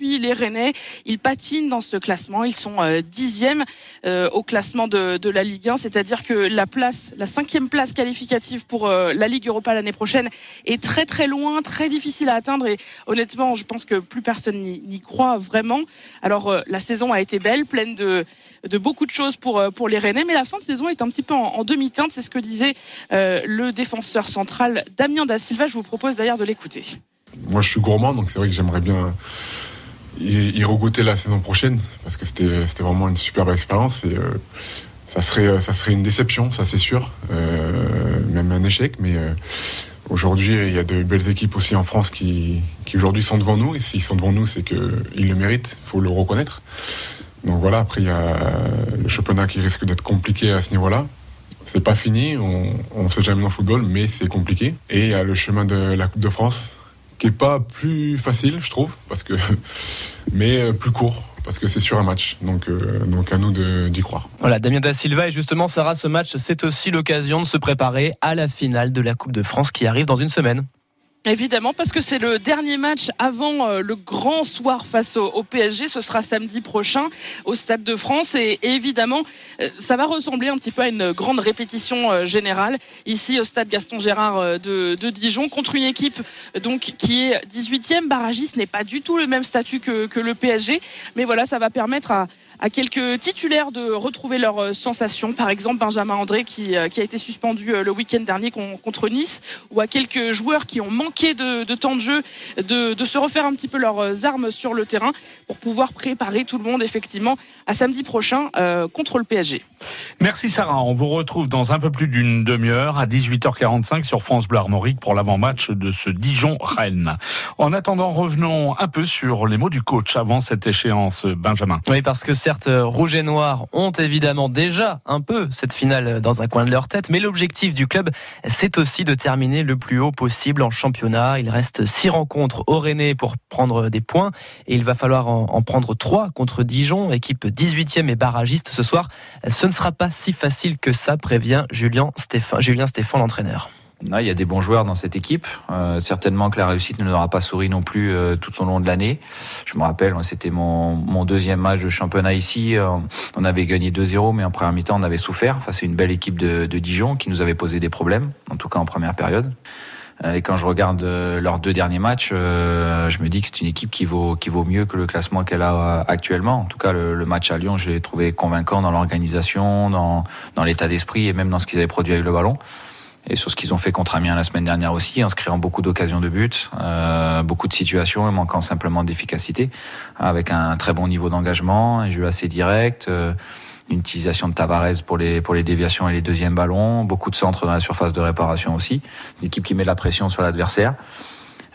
les Rennais. Ils patinent dans ce classement. Ils sont euh, dixièmes euh, au classement de, la Ligue 1, c'est-à-dire que la place, la cinquième place qualificative pour euh, la Ligue Europa l'année prochaine est très très loin, très difficile à atteindre. Et honnêtement, je pense que plus personne n'y croit vraiment. Alors la saison a été belle, pleine de beaucoup de choses pour les Rennais, mais la fin de saison est un petit peu en demi-teinte. C'est ce que disait le défenseur central Damien da Silva. Je vous propose d'ailleurs de l'écouter. Moi, je suis gourmand, donc c'est vrai que j'aimerais bien y, regoûter la saison prochaine parce que c'était vraiment une superbe expérience et euh, ça serait une déception, ça c'est sûr, euh, même un échec, mais euh, Aujourd'hui, il y a de belles équipes aussi en France qui, qui aujourd'hui sont devant nous. Et s'ils sont devant nous, c'est qu'ils le méritent. Il faut le reconnaître. Donc voilà, après, il y a le championnat qui risque d'être compliqué à ce niveau-là. C'est pas fini, on ne sait jamais dans le football, mais c'est compliqué. Et il y a le chemin de la Coupe de France qui est pas plus facile, je trouve, parce que, mais euh, plus court. Parce que c'est sur un match, donc, euh, donc à nous d'y croire. Voilà, Damien Da Silva et justement Sarah, ce match, c'est aussi l'occasion de se préparer à la finale de la Coupe de France qui arrive dans une semaine. Évidemment, parce que c'est le dernier match avant euh, le grand soir face au, PSG. Ce sera samedi prochain au Stade de France. Et, évidemment, euh, ça va ressembler un petit peu à une grande répétition euh, générale ici au Stade Gaston Gérard de, Dijon contre une équipe donc qui est 18e. Barragis n'est pas du tout le même statut que, que le PSG. Mais voilà, ça va permettre à, à quelques titulaires de retrouver leurs euh, sensations. Par exemple, Benjamin André qui, euh, qui a été suspendu euh, le week-end dernier contre Nice, ou à quelques joueurs qui ont manqué de, de temps de jeu, de, de, se refaire un petit peu leurs armes sur le terrain pour pouvoir préparer tout le monde effectivement à samedi prochain euh, contre le PSG. Merci Sarah. On vous retrouve dans un peu plus d'une demi-heure à 18h45 sur France Bleu Armorique pour l'avant-match de ce Dijon-Rennes. En attendant, revenons un peu sur les mots du coach avant cette échéance, Benjamin. Oui, parce que certes, Rouge et Noir ont évidemment déjà un peu cette finale dans un coin de leur tête, mais l'objectif du club, c'est aussi de terminer le plus haut possible en championnat. Il reste six rencontres au Rennais pour prendre des points et il va falloir en, prendre trois contre Dijon, équipe 18e et barragiste ce soir. Ce ne sera pas si facile que ça, prévient Julien Stéphane, Julien Stéphane l'entraîneur. Il y a des bons joueurs dans cette équipe. Euh, certainement que la réussite ne nous aura pas souri non plus euh, tout au long de l'année. Je me rappelle, c'était mon, deuxième match de championnat ici. Euh, on avait gagné 2-0, mais en première mi-temps, on avait souffert face à une belle équipe de, de Dijon qui nous avait posé des problèmes, en tout cas en première période. Euh, et quand je regarde euh, leurs deux derniers matchs, je me dis que c'est une équipe qui vaut qui vaut mieux que le classement qu'elle a actuellement. En tout cas, le, match à Lyon, je l'ai trouvé convaincant dans l'organisation, dans dans l'état d'esprit et même dans ce qu'ils avaient produit avec le ballon. Et sur ce qu'ils ont fait contre Amiens la semaine dernière aussi, en se créant beaucoup d'occasions de but, euh, beaucoup de situations et manquant simplement d'efficacité, avec un très bon niveau d'engagement, un jeu assez direct une utilisation de Tavares pour les pour les déviations et les deuxièmes ballons, beaucoup de centres dans la surface de réparation aussi, une équipe qui met la pression sur l'adversaire.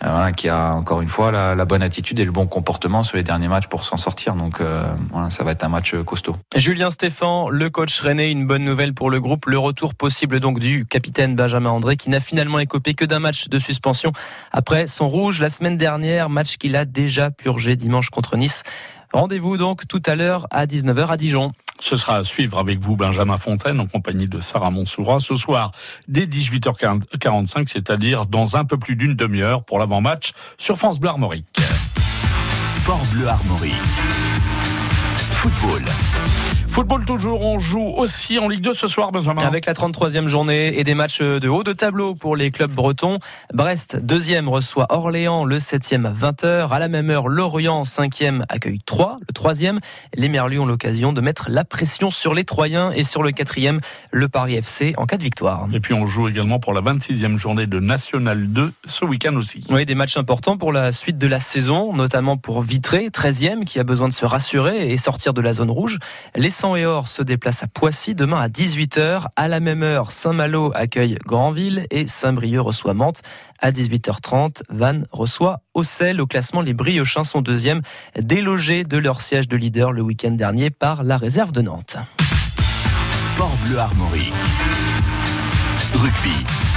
Euh, voilà, qui a encore une fois la, bonne attitude et le bon comportement sur les derniers matchs pour s'en sortir. Donc euh, voilà, ça va être un match costaud. Julien Stéphan, le coach René, une bonne nouvelle pour le groupe. Le retour possible donc du capitaine Benjamin André qui n'a finalement écopé que d'un match de suspension après son rouge la semaine dernière, match qu'il a déjà purgé dimanche contre Nice. Rendez-vous donc tout à l'heure à 19h à Dijon. Ce sera à suivre avec vous, Benjamin Fontaine, en compagnie de Sarah Monsoura, ce soir, dès 18h45, c'est-à-dire dans un peu plus d'une demi-heure pour l'avant-match sur France Bleu Armorique. Sport Bleu Armorique. Football. Football toujours, on joue aussi en Ligue 2 ce soir, Benjamin. Avec la 33e journée et des matchs de haut de tableau pour les clubs bretons. Brest, deuxième, reçoit Orléans, le 7e à 20h. À la même heure, Lorient, 5e, accueille 3. Le troisième, les Merlus ont l'occasion de mettre la pression sur les Troyens et sur le quatrième, le Paris FC en cas de victoire. Et puis on joue également pour la 26e journée de National 2 ce week-end aussi. Oui, des matchs importants pour la suite de la saison, notamment pour Vitré, 13e, qui a besoin de se rassurer et sortir de la zone rouge. Les et Or se déplace à Poissy demain à 18h. À la même heure, Saint-Malo accueille Granville et Saint-Brieuc reçoit Mantes. À 18h30, Vannes reçoit Auxel. Au classement, les Briochins sont deuxièmes, délogés de leur siège de leader le week-end dernier par la réserve de Nantes. Sport Bleu Armorique. Rugby.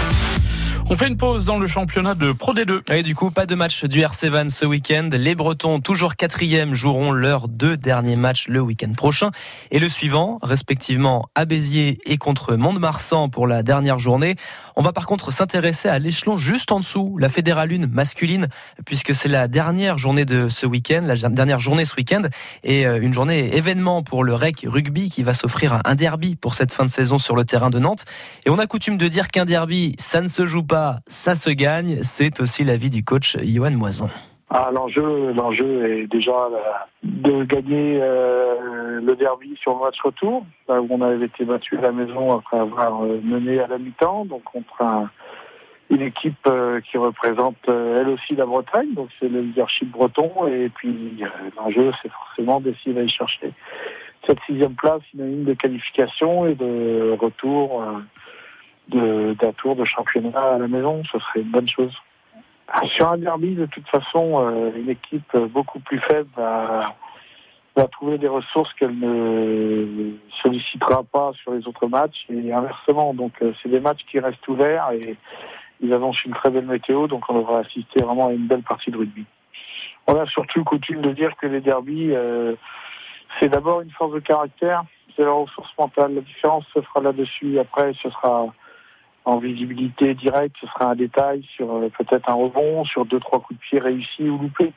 On fait une pause dans le championnat de Pro D2. Et du coup, pas de match du RC Van ce week-end. Les Bretons, toujours quatrième, joueront leurs deux derniers matchs le week-end prochain. Et le suivant, respectivement à Béziers et contre Mont-de-Marsan pour la dernière journée. On va par contre s'intéresser à l'échelon juste en dessous, la Fédérale 1 masculine, puisque c'est la dernière journée de ce week-end, la dernière journée ce week-end, et euh, une journée événement pour le REC Rugby qui va s'offrir un derby pour cette fin de saison sur le terrain de Nantes. Et on a coutume de dire qu'un derby, ça ne se joue pas, ça se gagne. C'est aussi l'avis du coach Johan Moison. Ah, l'enjeu, l'enjeu est déjà euh, de gagner euh, le derby sur le match retour, là où on avait été battu à la maison après avoir euh, mené à la mi-temps, donc contre un, une équipe qui représente elle aussi la Bretagne, donc c'est le leadership breton, et puis l'enjeu c'est forcément d'essayer d'aller chercher cette sixième place, une de qualification et de retour d'un tour de championnat à la maison, ce serait une bonne chose. Sur un derby, de toute façon, euh, une équipe beaucoup plus faible va, trouver des ressources qu'elle ne sollicitera pas sur les autres matchs et inversement. Donc, euh, c'est des matchs qui restent ouverts et ils annoncent une très belle météo, donc on devra assister vraiment à une belle partie de rugby. On a surtout coutume de dire que les derbies, euh, c'est d'abord une force de caractère, c'est la ressource mentale. La différence se fera là-dessus. Après, ce sera en visibilité directe, ce sera un détail sur euh, peut-être un rebond, sur deux, trois coups de pied réussis ou loupés.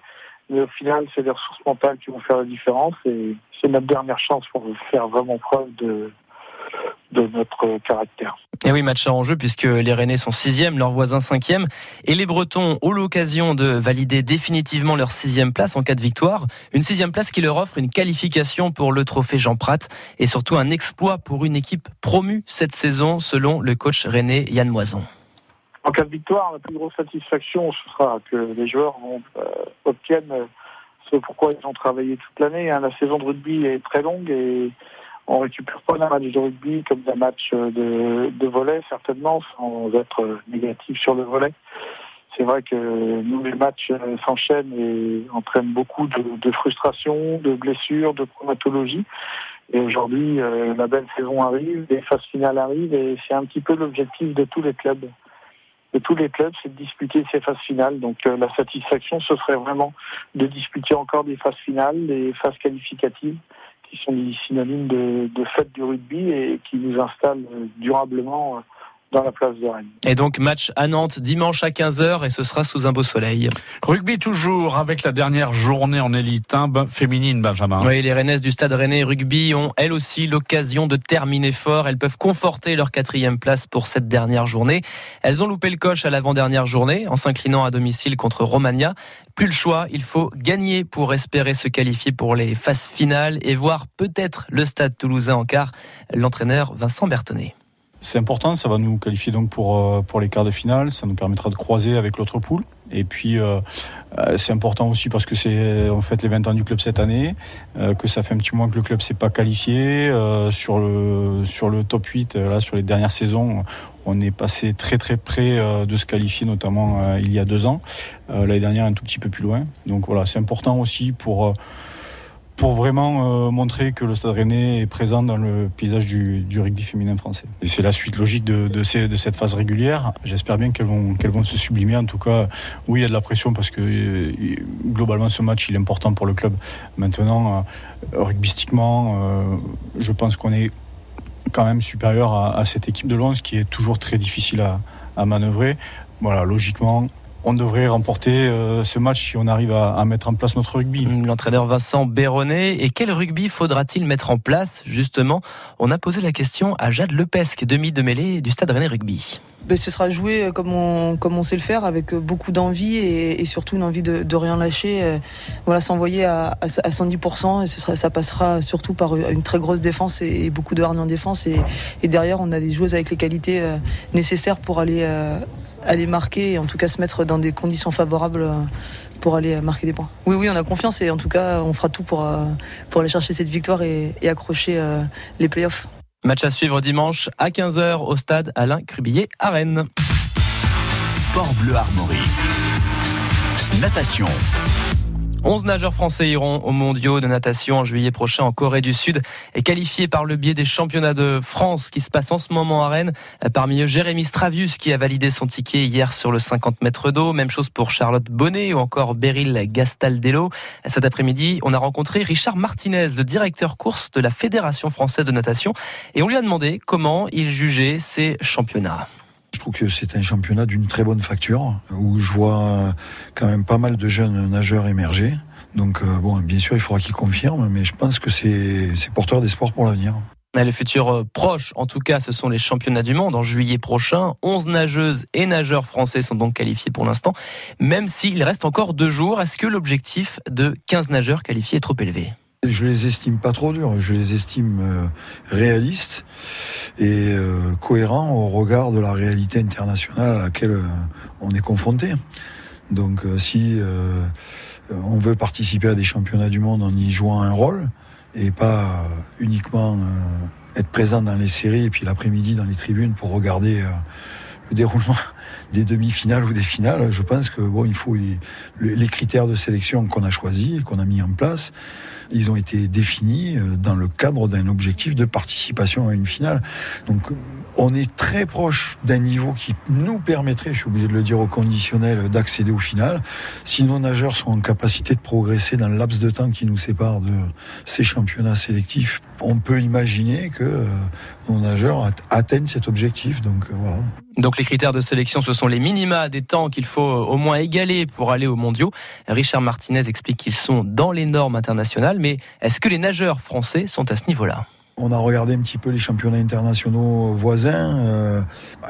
Mais au final, c'est les ressources mentales qui vont faire la différence et c'est notre dernière chance pour faire vraiment preuve de, de notre caractère. Et oui, match à enjeu puisque les Rennais sont sixième, leurs voisins cinquième, et les Bretons ont l'occasion de valider définitivement leur sixième place en cas de victoire. Une sixième place qui leur offre une qualification pour le trophée Jean Prat et surtout un exploit pour une équipe promue cette saison selon le coach René Yann Moison. En cas de victoire, la plus grosse satisfaction ce sera que les joueurs euh, obtiennent ce pourquoi ils ont travaillé toute l'année. Hein. La saison de rugby est très longue et on récupère pas un match de rugby comme d'un match de, de volet, certainement, sans être négatif sur le volet. C'est vrai que nous, les matchs s'enchaînent et entraînent beaucoup de, de frustration, de blessures, de traumatologie. Et aujourd'hui, euh, la belle saison arrive, les phases finales arrivent et c'est un petit peu l'objectif de tous les clubs. De tous les clubs, c'est de disputer ces phases finales. Donc euh, la satisfaction, ce serait vraiment de disputer encore des phases finales, des phases qualificatives qui sont synonymes de, de fête du rugby et qui nous installent durablement dans la place de Rennes. Et donc match à Nantes dimanche à 15h et ce sera sous un beau soleil. Rugby toujours avec la dernière journée en élite féminine Benjamin. Oui, les Rennaises du Stade Rennais Rugby ont elles aussi l'occasion de terminer fort. Elles peuvent conforter leur quatrième place pour cette dernière journée. Elles ont loupé le coche à l'avant-dernière journée en s'inclinant à domicile contre Romagna. Plus le choix, il faut gagner pour espérer se qualifier pour les phases finales et voir peut-être le Stade Toulousain en quart. L'entraîneur Vincent Bertonnet. C'est important, ça va nous qualifier donc pour, euh, pour les quarts de finale, ça nous permettra de croiser avec l'autre poule. Et puis euh, euh, c'est important aussi parce que c'est en fait les 20 ans du club cette année, que ça fait un petit mois que le club s'est pas qualifié. sur, le, sur le top 8, là, sur les dernières saisons, on est passé très très près de se qualifier, notamment il y a deux ans. L'année dernière un tout petit peu plus loin. Donc voilà, c'est important aussi pour pour vraiment euh, montrer que le Stade Rennais est présent dans le paysage du, rugby féminin français. C'est la suite logique de, cette phase régulière. J'espère bien qu'elles vont, qu'elles vont se sublimer. En tout cas, oui, il y a de la pression parce que euh, globalement, ce match, il est important pour le club. Maintenant, euh, rugbystiquement, euh, je pense qu'on est quand même supérieur à, cette équipe de Lens qui est toujours très difficile à manœuvrer. Voilà, logiquement, on devrait remporter euh, ce match si on arrive à, mettre en place notre rugby. L'entraîneur Vincent Béronnet. Et quel rugby faudra-t-il mettre en place Justement, on a posé la question à Jade Lepesque, demi de mêlée du Stade Rennais Rugby. Ben, ce sera joué comme on, comme on sait le faire, avec beaucoup d'envie et, surtout une envie de, rien lâcher. Euh, voilà, s'envoyer à, à, 110%. Et ce sera, ça passera surtout par une très grosse défense et, beaucoup de hargne en défense. Et, derrière, on a des joueuses avec les qualités euh, nécessaires pour aller aller marquer et en tout cas se mettre dans des conditions favorables euh, pour aller marquer des points. Oui, oui, on a confiance et en tout cas, on fera tout pour, euh, pour aller chercher cette victoire et, accrocher euh, les playoffs. Match à suivre dimanche à 15h au stade Alain Crubillet à Rennes. Sport bleu Armorique. Natation. 11 nageurs français iront aux mondiaux de natation en juillet prochain en Corée du Sud et qualifiés par le biais des championnats de France qui se passent en ce moment à Rennes. Parmi eux, Jérémy Stravius qui a validé son ticket hier sur le 50 mètres d'eau. Même chose pour Charlotte Bonnet ou encore Beryl Gastaldello. Cet après-midi, on a rencontré Richard Martinez, le directeur course de la Fédération française de natation et on lui a demandé comment il jugeait ces championnats. Je trouve que c'est un championnat d'une très bonne facture, où je vois quand même pas mal de jeunes nageurs émerger. Donc euh, bon, bien sûr, il faudra qu'ils confirment, mais je pense que c'est porteur d'espoir pour l'avenir. Le futur euh, proche, en tout cas, ce sont les championnats du monde en juillet prochain. 11 nageuses et nageurs français sont donc qualifiés pour l'instant, même s'il reste encore deux jours. Est-ce que l'objectif de 15 nageurs qualifiés est trop élevé? Je les estime pas trop durs, je les estime euh, réalistes et euh, cohérents au regard de la réalité internationale à laquelle euh, on est confronté. Donc si on veut participer à des championnats du monde en y jouant un rôle et pas uniquement être présent dans les séries et puis l'après-midi dans les tribunes pour regarder le déroulement des demi-finales ou des finales, je pense que bon, il faut les critères de sélection qu'on a choisis et qu'on a mis en place ils ont été définis euh, dans le cadre d'un objectif de participation à une finale. Donc on est très proche d'un niveau qui nous permettrait, je suis obligé de le dire au conditionnel, d'accéder au final. Si nos nageurs sont en capacité de progresser dans le laps de temps qui nous sépare de ces championnats sélectifs, on peut imaginer que euh, nos nageurs atteignent cet objectif. Donc euh. Donc les critères de sélection, ce sont les minima des temps qu'il faut au moins égaler pour aller aux mondiaux. Richard Martinez explique qu'ils sont dans les normes internationales, mais est-ce que les nageurs français sont à ce niveau-là? On a regardé un petit peu les championnats internationaux voisins. Euh,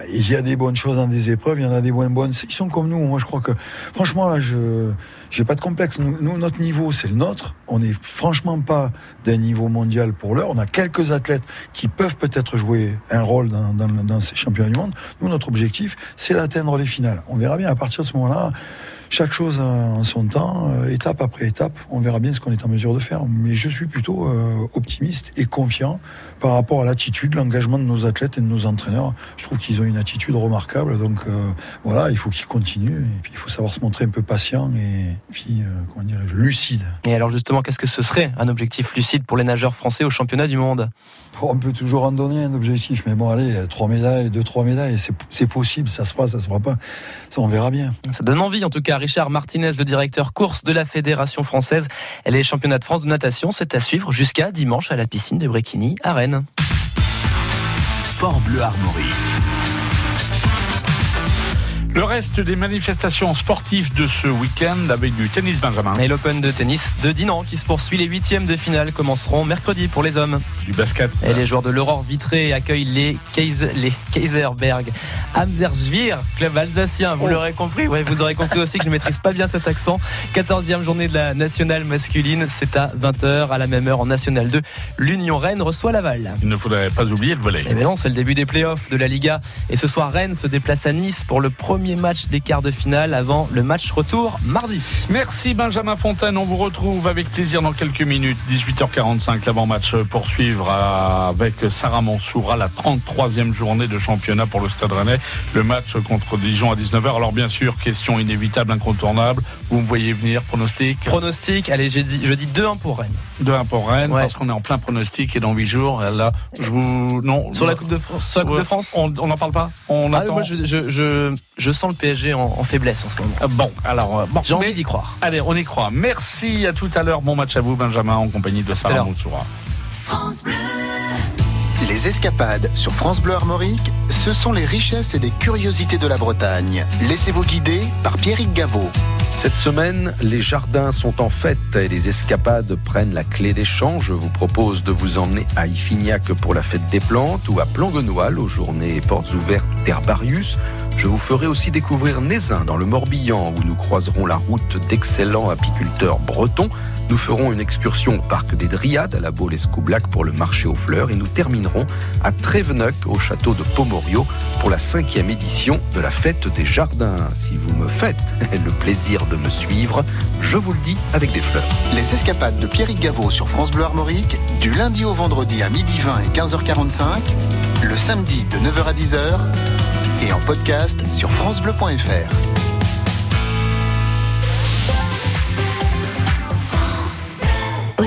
il y a des bonnes choses dans des épreuves, il y en a des moins bonnes. Ils sont comme nous. Moi, je crois que, franchement, là, je j'ai pas de complexe. Nous, notre niveau, c'est le nôtre. On n'est franchement pas d'un niveau mondial pour l'heure. On a quelques athlètes qui peuvent peut-être jouer un rôle dans, dans, dans ces championnats du monde. Nous, notre objectif, c'est d'atteindre les finales. On verra bien à partir de ce moment-là chaque chose en son temps, euh, étape après étape. On verra bien ce qu'on est en mesure de faire. Mais je suis plutôt euh, optimiste et confiant par rapport à l'attitude, l'engagement de nos athlètes et de nos entraîneurs. Je trouve qu'ils ont une attitude remarquable. Donc euh, voilà, il faut qu'ils continuent. Et puis il faut savoir se montrer un peu patient et puis, comment dirais-je, lucide. Et alors justement, qu'est-ce que ce serait un objectif lucide pour les nageurs français au championnat du monde? Oh, On peut toujours en donner un objectif. Mais bon, allez, trois médailles, deux, trois médailles, c'est possible. Ça se fera, ça se fera pas. Ça, on verra bien. Ça donne envie en tout cas. Richard Martinez, le directeur course de la Fédération française. Les championnats de France de natation, c'est à suivre jusqu'à dimanche à la piscine de Bréquigny à Rennes. Sport Bleu Armorique. Le reste des manifestations sportives de ce week-end avec du tennis Benjamin. Et l'Open de tennis de Dinan qui se poursuit. Les huitièmes de finale commenceront mercredi pour les hommes. Du basket. Et les joueurs de l'Aurore Vitré accueillent les, Kaiser, les Kaiserberg. Amzersvir, club alsacien, vous oh. l'aurez compris. Ouais, vous aurez compris aussi que je ne maîtrise pas bien cet accent. 14e journée de la nationale masculine. C'est à 20h à la même heure en National 2. L'Union Rennes reçoit Laval. Il ne faudrait pas oublier le volet. Eh bien non, c'est le début des playoffs de la Liga. Et ce soir, Rennes se déplace à Nice pour le premier match des quarts de finale avant le match retour mardi. Merci Benjamin Fontaine. On vous retrouve avec plaisir dans quelques minutes. 18h45, l'avant-match poursuivre avec Sarah Mansoura, la 33e journée de championnat pour le Stade Rennais. Le match contre Dijon à 19h. Alors bien sûr, question inévitable, incontournable. Vous me voyez venir, pronostic? Pronostic, allez, je dis, je dis 2-1 pour Rennes. 2-1 pour Rennes, parce qu'on est en plein pronostic et dans 8 jours, là, je vous... Non. Sur la Coupe de France, sur la coupe de France? On n'en parle pas? On ah, Moi, je, je, je sens le PSG en, faiblesse en ce moment. Euh, bon, alors, euh, bon, j'ai envie d'y croire. Allez, on y croit. Merci à tout à l'heure. Bon match à vous, Benjamin, en compagnie de Sarah Moutsoura. Les escapades sur France Bleu Armorique, ce sont les richesses et les curiosités de la Bretagne. Laissez-vous guider par Pierrick Gaveau. Cette semaine, les jardins sont en fête et les escapades prennent la clé des champs. Je vous propose de vous emmener à Iffignac pour la fête des plantes ou à Planguenoil aux journées portes ouvertes d'Herbarius. Je vous ferai aussi découvrir Nézin dans le Morbihan où nous croiserons la route d'excellents apiculteurs bretons. Nous ferons une excursion au parc des Dryades à la Baule-Escoublac pour le marché aux fleurs et nous terminerons à Tréveneuc au château de Pomorio pour la cinquième édition de la fête des jardins. Si vous me faites le plaisir de me suivre, je vous le dis avec des fleurs. Les escapades de Pierrick Gaveau sur France Bleu Armorique du lundi au vendredi à midi 20 et 15h45, le samedi de 9h à 10h et en podcast sur francebleu.fr.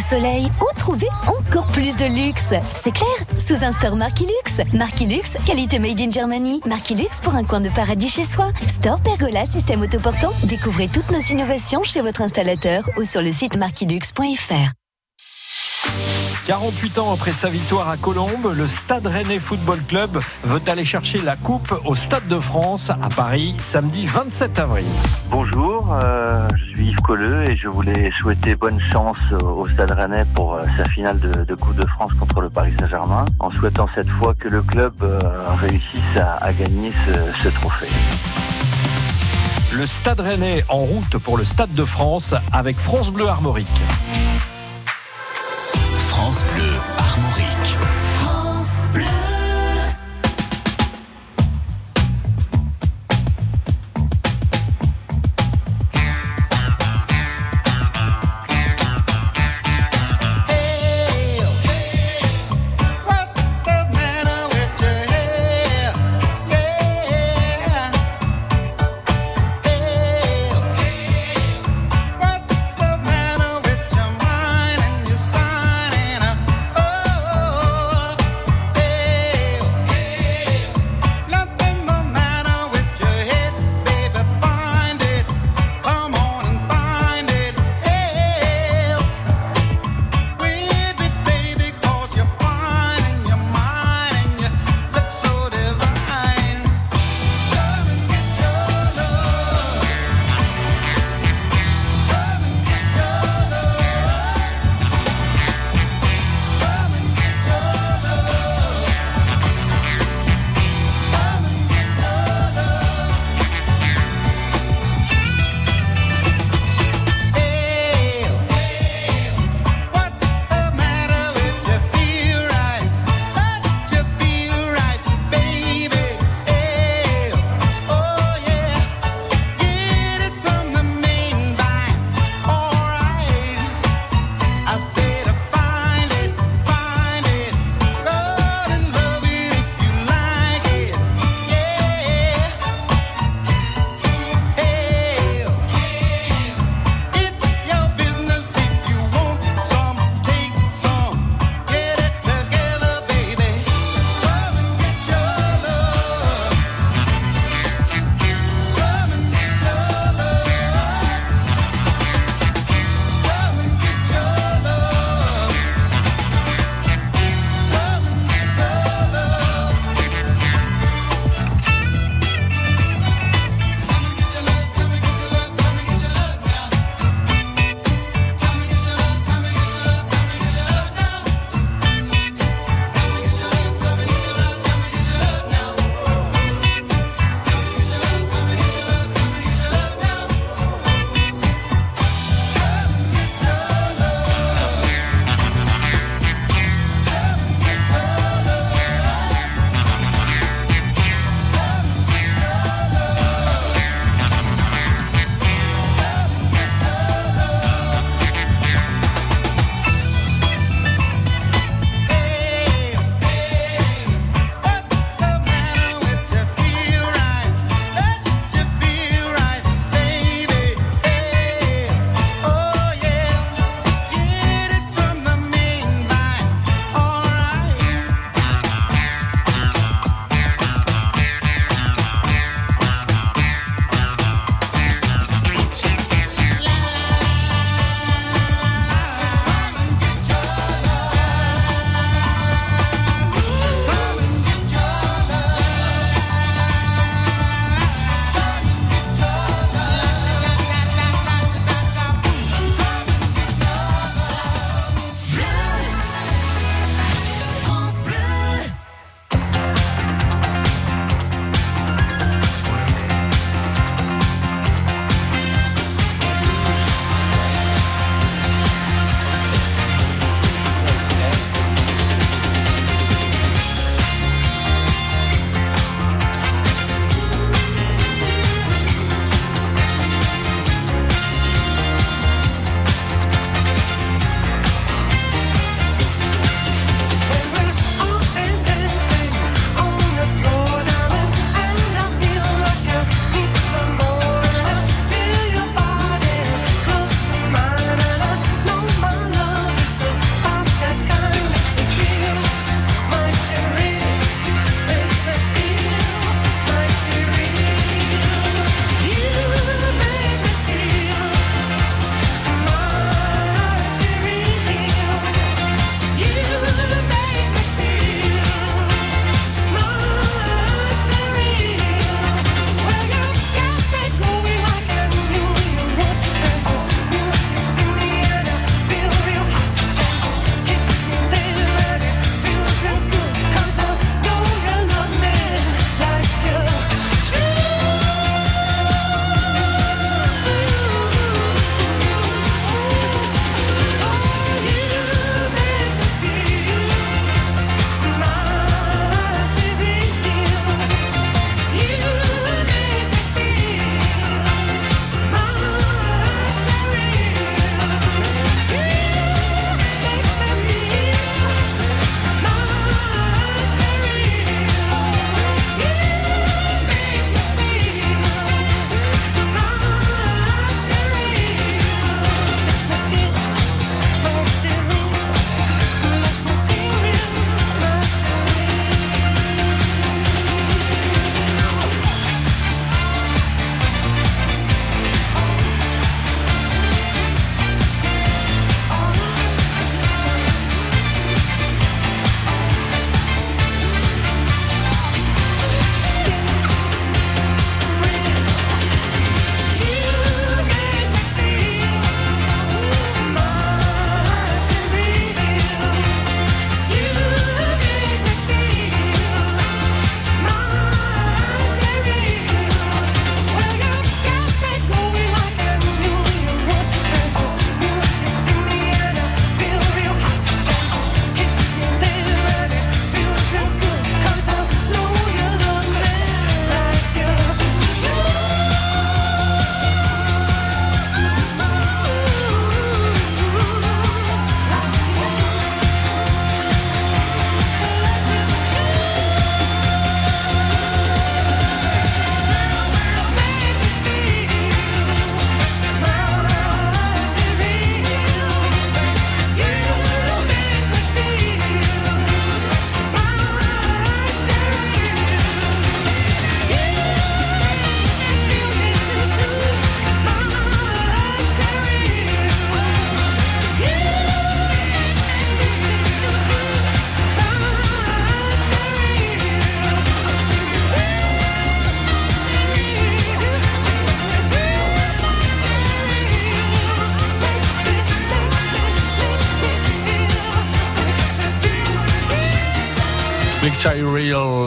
soleil ou trouver encore plus de luxe? C'est clair Sous un store Marquilux. Marquilux, qualité made in Germany. Marquilux pour un coin de paradis chez soi. Store Pergola, système autoportant. Découvrez toutes nos innovations chez votre installateur ou sur le site marquilux.fr. 48 ans après sa victoire à Colombes, le Stade Rennais Football Club veut aller chercher la coupe au Stade de France à Paris samedi 27 avril. Bonjour, euh, je suis Yves Colleux et je voulais souhaiter bonne chance au Stade Rennais pour euh, sa finale de, Coupe de France contre le Paris Saint-Germain, en souhaitant cette fois que le club euh, réussisse à, gagner ce, ce trophée. Le Stade Rennais en route pour le Stade de France avec France Bleu Armorique. France Bleu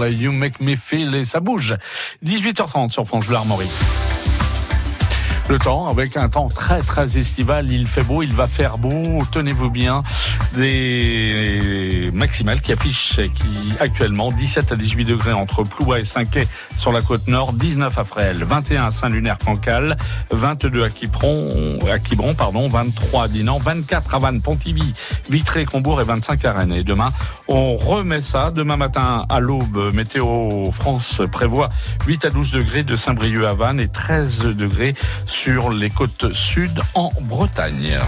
You Make Me Feel et ça bouge. 18h30 sur France Bleu. Le temps, avec un temps très très estival, il fait beau, il va faire beau, tenez-vous bien, des maximales qui affichent qui actuellement 17 à 18 degrés entre Ploua et Saint-Quay sur la côte nord, 19 à Fresles, 21 à Saint-Lunaire-Cancale, 22 à Quiberon, à Quiberon, pardon, 23 à Dinan, 24 à Vannes, Pontivy, Vitré, Combourg et 25 à Rennes. Et demain, on remet ça. Demain matin, à l'aube, Météo France prévoit 8 à 12 degrés de Saint-Brieuc à Vannes et 13 degrés sur les côtes sud en Bretagne.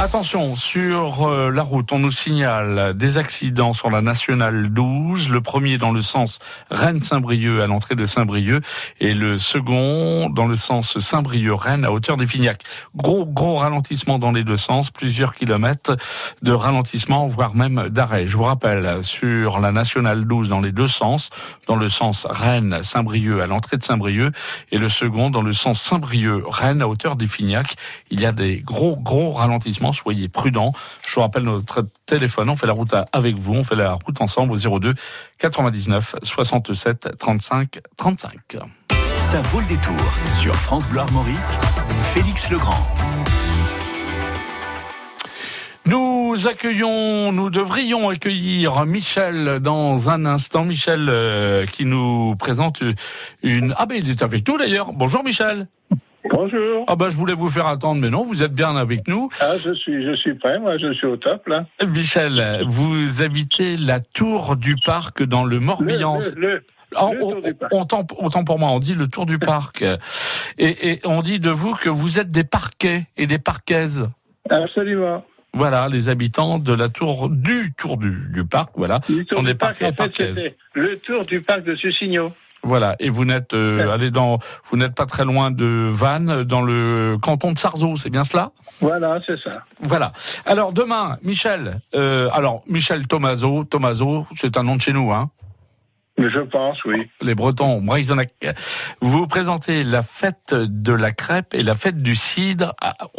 Attention, sur euh, la route, on nous signale des accidents sur la nationale 12. Le premier dans le sens Rennes-Saint-Brieuc à l'entrée de Saint-Brieuc et le second dans le sens Saint-Brieuc-Rennes à hauteur des Fignac. Gros, gros ralentissement dans les deux sens, plusieurs kilomètres de ralentissement, voire même d'arrêt. Je vous rappelle, sur la nationale 12 dans les deux sens, dans le sens Rennes-Saint-Brieuc à l'entrée de Saint-Brieuc et le second dans le sens Saint-Brieuc-Rennes à hauteur des Fignac, il y a des gros, gros ralentissements soyez prudents. Je vous rappelle notre téléphone, on fait la route avec vous, on fait la route ensemble au 02 99 67 35 35. Ça vaut le détour sur France Bleu Armorique, Félix Legrand. Nous accueillons, nous devrions accueillir Michel dans un instant. Michel euh, qui nous présente une... Ah ben il est avec nous d'ailleurs. Bonjour Michel. Bonjour. Ah ben je voulais vous faire attendre, mais non, vous êtes bien avec nous. Ah je suis, je suis prêt, moi je suis au top là. Michel, vous habitez la tour du parc dans le Morbihan. Le, ah, on, autant, pour moi, on dit le tour du parc. Et, et, on dit de vous que vous êtes des parquets et des parquaises. Absolument. Voilà, les habitants de la tour du tour du, du parc, voilà, sont des parquets et parquaises. Le tour du parc de Sussigno. Voilà, et vous n'êtes euh, allé dans, vous n'êtes pas très loin de Vannes, dans le canton de Sarzeau, c'est bien cela? Voilà, c'est ça. Voilà. Alors demain, Michel, euh, alors Michel Tomaso, Tomaso, c'est un nom de chez nous, hein? Je pense, oui. Les Bretons, Brisenac. Vous présentez la fête de la crêpe et la fête du cidre